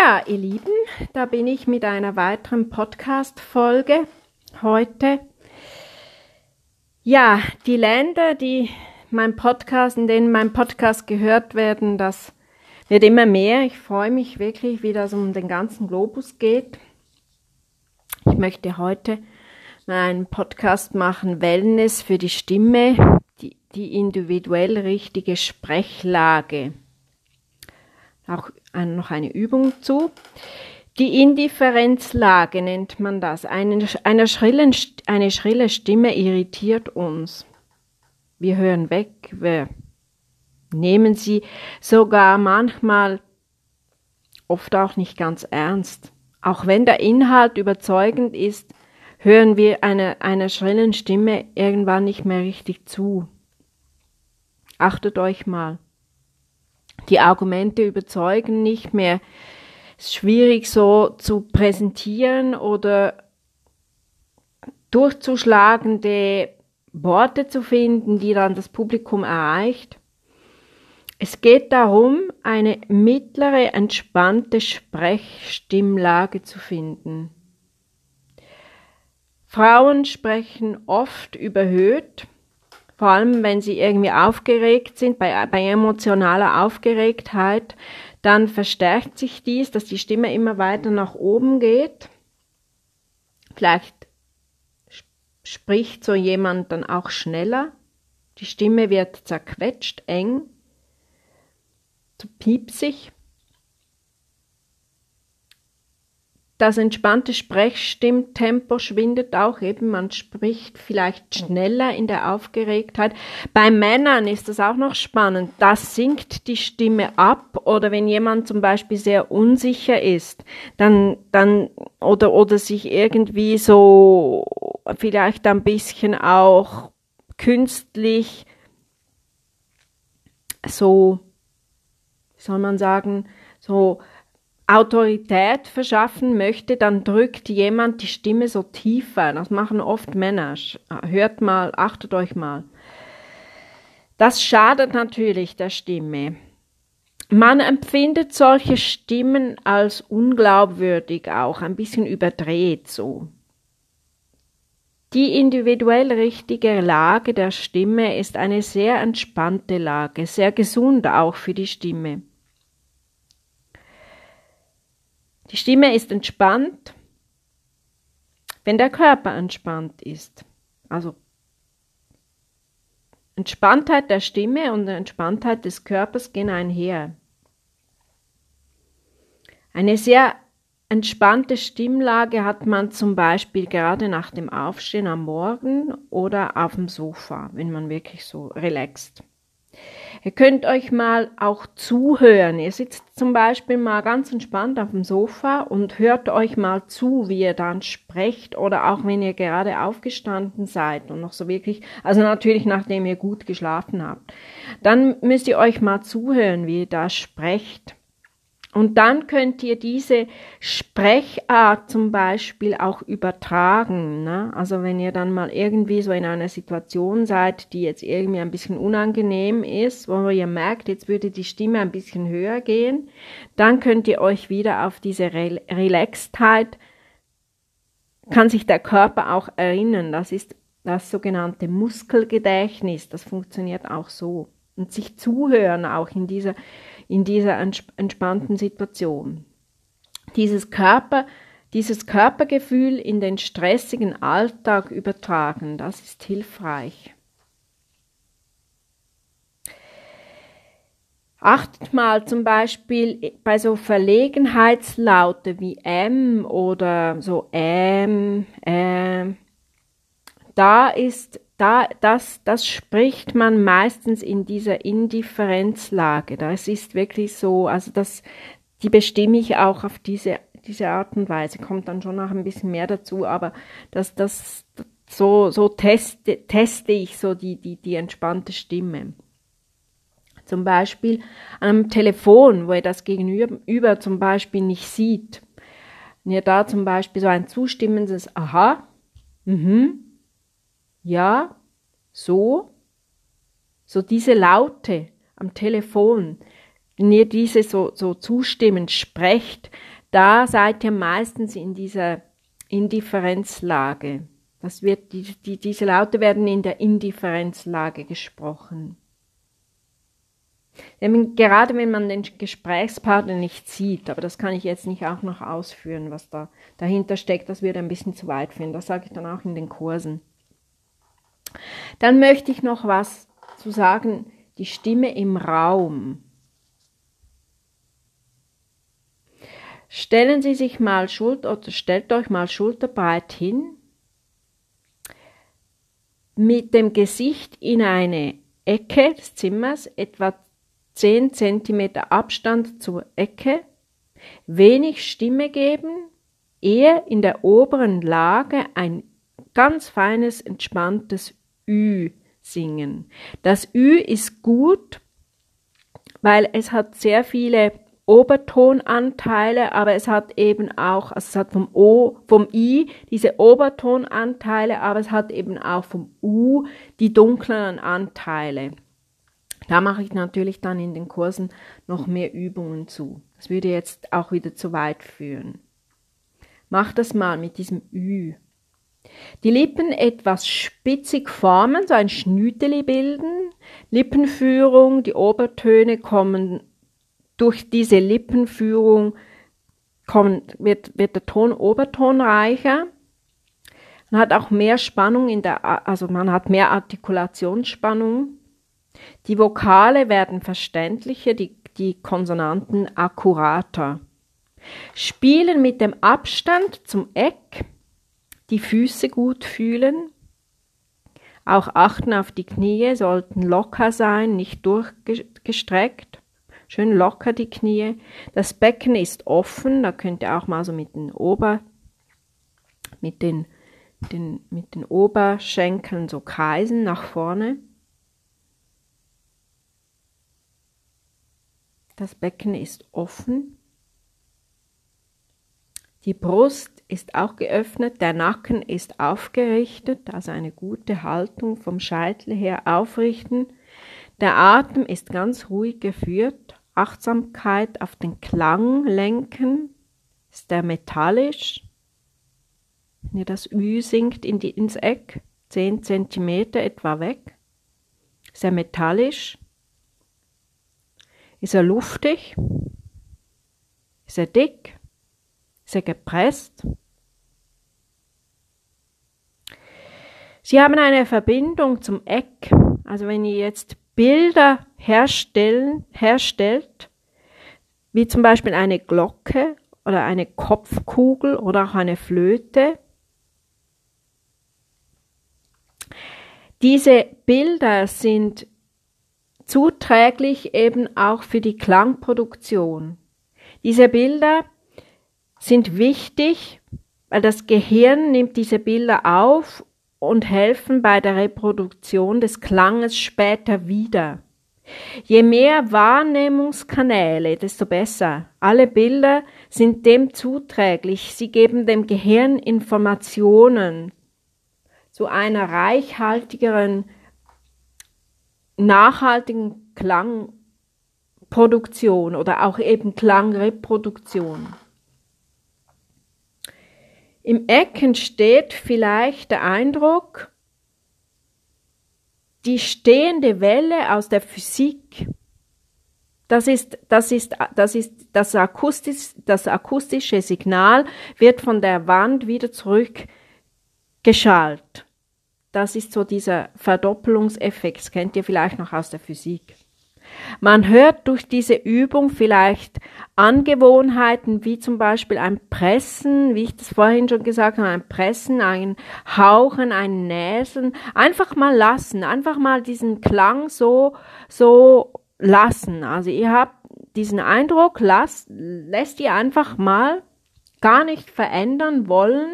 Ja, ihr Lieben, da bin ich mit einer weiteren Podcast-Folge heute. Ja, die Länder, die mein Podcast, in denen mein Podcast gehört werden, das wird immer mehr. Ich freue mich wirklich, wie das um den ganzen Globus geht. Ich möchte heute einen Podcast machen, Wellness für die Stimme, die, die individuell richtige Sprechlage auch noch eine Übung zu. Die Indifferenzlage nennt man das. Eine, eine, schrillen, eine schrille Stimme irritiert uns. Wir hören weg, wir nehmen sie sogar manchmal, oft auch nicht ganz ernst. Auch wenn der Inhalt überzeugend ist, hören wir einer eine schrillen Stimme irgendwann nicht mehr richtig zu. Achtet euch mal die Argumente überzeugen nicht mehr. Es ist schwierig so zu präsentieren oder durchzuschlagende Worte zu finden, die dann das Publikum erreicht. Es geht darum, eine mittlere, entspannte Sprechstimmlage zu finden. Frauen sprechen oft überhöht, vor allem wenn sie irgendwie aufgeregt sind, bei, bei emotionaler Aufgeregtheit, dann verstärkt sich dies, dass die Stimme immer weiter nach oben geht. Vielleicht spricht so jemand dann auch schneller. Die Stimme wird zerquetscht, eng, zu piepsig. Das entspannte Sprechstimmtempo schwindet auch eben, man spricht vielleicht schneller in der Aufgeregtheit. Bei Männern ist das auch noch spannend, da sinkt die Stimme ab oder wenn jemand zum Beispiel sehr unsicher ist, dann, dann, oder, oder sich irgendwie so vielleicht ein bisschen auch künstlich so, wie soll man sagen, so Autorität verschaffen möchte, dann drückt jemand die Stimme so tiefer. Das machen oft Männer. Hört mal, achtet euch mal. Das schadet natürlich der Stimme. Man empfindet solche Stimmen als unglaubwürdig auch, ein bisschen überdreht so. Die individuell richtige Lage der Stimme ist eine sehr entspannte Lage, sehr gesund auch für die Stimme. Die Stimme ist entspannt, wenn der Körper entspannt ist. Also Entspanntheit der Stimme und Entspanntheit des Körpers gehen einher. Eine sehr entspannte Stimmlage hat man zum Beispiel gerade nach dem Aufstehen am Morgen oder auf dem Sofa, wenn man wirklich so relaxt. Ihr könnt euch mal auch zuhören. Ihr sitzt zum Beispiel mal ganz entspannt auf dem Sofa und hört euch mal zu, wie ihr dann sprecht oder auch wenn ihr gerade aufgestanden seid und noch so wirklich, also natürlich nachdem ihr gut geschlafen habt. Dann müsst ihr euch mal zuhören, wie ihr da sprecht. Und dann könnt ihr diese Sprechart zum Beispiel auch übertragen. Ne? Also wenn ihr dann mal irgendwie so in einer Situation seid, die jetzt irgendwie ein bisschen unangenehm ist, wo ihr merkt, jetzt würde die Stimme ein bisschen höher gehen, dann könnt ihr euch wieder auf diese Re Relaxedheit, kann sich der Körper auch erinnern. Das ist das sogenannte Muskelgedächtnis. Das funktioniert auch so. Und sich zuhören auch in dieser in dieser entspannten Situation. Dieses Körper, dieses Körpergefühl in den stressigen Alltag übertragen, das ist hilfreich. Achtet mal zum Beispiel bei so Verlegenheitslaute wie M oder so M, ähm, da ist da, das, das spricht man meistens in dieser Indifferenzlage. Das ist wirklich so, also das, die bestimme ich auch auf diese, diese Art und Weise. Kommt dann schon noch ein bisschen mehr dazu, aber das, das, so, so teste, teste ich so die, die, die entspannte Stimme. Zum Beispiel an einem Telefon, wo ihr das Gegenüber zum Beispiel nicht sieht. Wenn ihr da zum Beispiel so ein zustimmendes Aha, mhm, ja, so, so diese Laute am Telefon, wenn ihr diese so, so zustimmend sprecht, da seid ihr meistens in dieser Indifferenzlage. Das wird, die, die, diese Laute werden in der Indifferenzlage gesprochen. Gerade wenn man den Gesprächspartner nicht sieht, aber das kann ich jetzt nicht auch noch ausführen, was da dahinter steckt, das wird ein bisschen zu weit führen. Das sage ich dann auch in den Kursen. Dann möchte ich noch was zu sagen, die Stimme im Raum. Stellen Sie sich mal Schulter oder stellt euch mal schulterbreit hin, mit dem Gesicht in eine Ecke des Zimmers, etwa 10 cm Abstand zur Ecke, wenig Stimme geben, eher in der oberen Lage ein ganz feines, entspanntes Ü singen. Das Ü ist gut, weil es hat sehr viele Obertonanteile, aber es hat eben auch, also es hat vom O, vom I diese Obertonanteile, aber es hat eben auch vom U die dunkleren Anteile. Da mache ich natürlich dann in den Kursen noch mehr Übungen zu. Das würde jetzt auch wieder zu weit führen. Mach das mal mit diesem Ü. Die Lippen etwas spitzig formen, so ein Schnüteli bilden. Lippenführung, die Obertöne kommen durch diese Lippenführung, kommen, wird, wird der Ton Oberton reicher. Man hat auch mehr Spannung in der, also man hat mehr Artikulationsspannung. Die Vokale werden verständlicher, die, die Konsonanten akkurater. Spielen mit dem Abstand zum Eck, die Füße gut fühlen. Auch achten auf die Knie, sollten locker sein, nicht durchgestreckt. Schön locker die Knie. Das Becken ist offen, da könnt ihr auch mal so mit den Ober, mit den, den, mit den Oberschenkeln so kreisen nach vorne. Das Becken ist offen. Die Brust ist auch geöffnet, der Nacken ist aufgerichtet, also eine gute Haltung vom Scheitel her aufrichten. Der Atem ist ganz ruhig geführt. Achtsamkeit auf den Klang lenken. Ist der metallisch? Wenn ihr das Ü singt in die, ins Eck, 10 cm etwa weg. Ist er metallisch? Ist er luftig? Ist er dick? Er gepresst? Sie haben eine Verbindung zum Eck. Also wenn ihr jetzt Bilder herstellen, herstellt, wie zum Beispiel eine Glocke oder eine Kopfkugel oder auch eine Flöte, diese Bilder sind zuträglich eben auch für die Klangproduktion. Diese Bilder sind wichtig, weil das Gehirn nimmt diese Bilder auf und helfen bei der Reproduktion des Klanges später wieder. Je mehr Wahrnehmungskanäle, desto besser. Alle Bilder sind dem zuträglich. Sie geben dem Gehirn Informationen zu einer reichhaltigeren nachhaltigen Klangproduktion oder auch eben Klangreproduktion. Im Eck entsteht vielleicht der Eindruck, die stehende Welle aus der Physik, das ist, das ist, das ist, das, akustisch, das akustische Signal wird von der Wand wieder zurückgeschaltet. Das ist so dieser Verdoppelungseffekt, das kennt ihr vielleicht noch aus der Physik. Man hört durch diese Übung vielleicht Angewohnheiten wie zum Beispiel ein Pressen, wie ich das vorhin schon gesagt habe, ein Pressen, ein Hauchen, ein Näseln. Einfach mal lassen, einfach mal diesen Klang so, so lassen. Also ihr habt diesen Eindruck, lasst, lässt ihr einfach mal gar nicht verändern wollen,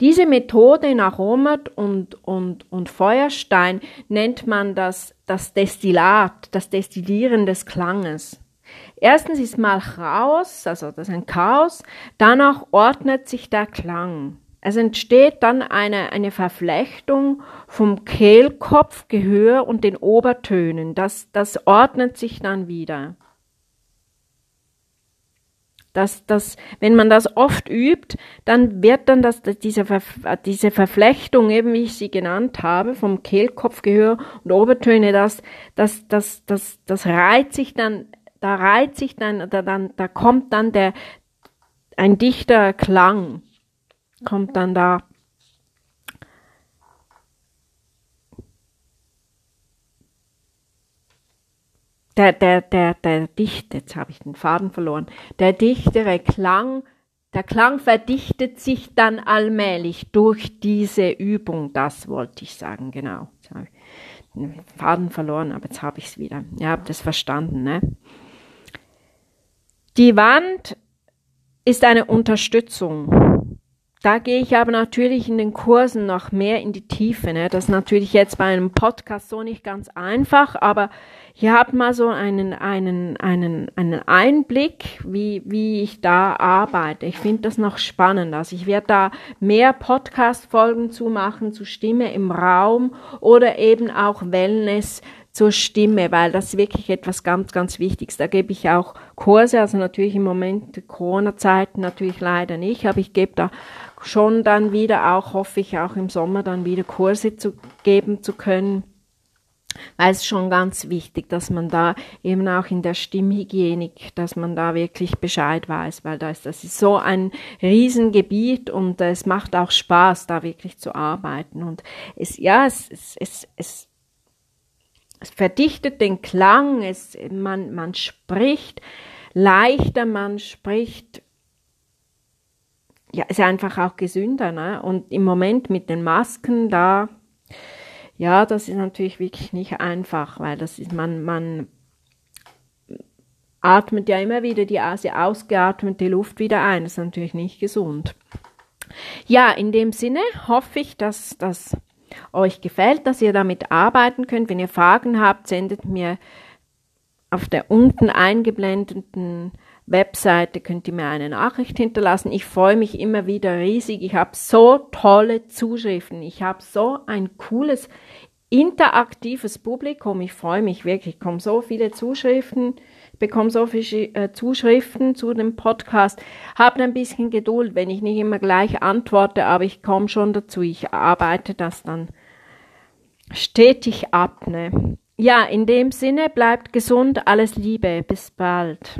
diese Methode nach Romert und, und, und Feuerstein nennt man das, das Destillat, das Destillieren des Klanges. Erstens ist mal Chaos, also das ist ein Chaos, danach ordnet sich der Klang. Es entsteht dann eine, eine Verflechtung vom Kehlkopfgehör und den Obertönen. Das, das ordnet sich dann wieder. Das, das, wenn man das oft übt, dann wird dann das, diese, diese Verflechtung, eben wie ich sie genannt habe, vom Kehlkopfgehör und Obertöne, das, das, das, das, das reiht sich dann, da reiht sich dann, da, dann, da kommt dann der, ein dichter Klang, kommt dann da der, der, der, der dichte, jetzt habe ich den Faden verloren, der dichtere Klang, der Klang verdichtet sich dann allmählich durch diese Übung, das wollte ich sagen, genau. Jetzt habe ich den Faden verloren, aber jetzt habe ich es wieder. Ihr habt es verstanden, ne? Die Wand ist eine Unterstützung. Da gehe ich aber natürlich in den Kursen noch mehr in die Tiefe. Ne? Das ist natürlich jetzt bei einem Podcast so nicht ganz einfach, aber hier habt mal so einen, einen, einen, einen Einblick, wie, wie ich da arbeite. Ich finde das noch spannend. Also ich werde da mehr Podcast-Folgen zu machen, zu Stimme im Raum oder eben auch Wellness zur Stimme, weil das ist wirklich etwas ganz, ganz Wichtiges. Da gebe ich auch Kurse, also natürlich im Moment Corona-Zeiten natürlich leider nicht, aber ich gebe da schon dann wieder auch, hoffe ich auch im Sommer dann wieder Kurse zu geben zu können weil es schon ganz wichtig, dass man da eben auch in der Stimmhygienik, dass man da wirklich Bescheid weiß, weil da ist, das ist so ein Riesengebiet und es macht auch Spaß, da wirklich zu arbeiten und es, ja, es, es, es, es, es verdichtet den Klang, es, man, man spricht leichter, man spricht ja, ist einfach auch gesünder, ne? Und im Moment mit den Masken da ja, das ist natürlich wirklich nicht einfach, weil das ist, man, man atmet ja immer wieder die ausgeatmete Luft wieder ein. Das ist natürlich nicht gesund. Ja, in dem Sinne hoffe ich, dass das euch gefällt, dass ihr damit arbeiten könnt. Wenn ihr Fragen habt, sendet mir auf der unten eingeblendeten Webseite könnt ihr mir eine Nachricht hinterlassen. Ich freue mich immer wieder riesig. Ich habe so tolle Zuschriften. Ich habe so ein cooles interaktives Publikum. Ich freue mich wirklich. Ich bekomme so viele Zuschriften, bekomme so viele äh, Zuschriften zu dem Podcast. Habt ein bisschen Geduld, wenn ich nicht immer gleich antworte, aber ich komme schon dazu. Ich arbeite das dann stetig ab. Ne? Ja, in dem Sinne bleibt gesund. Alles Liebe. Bis bald.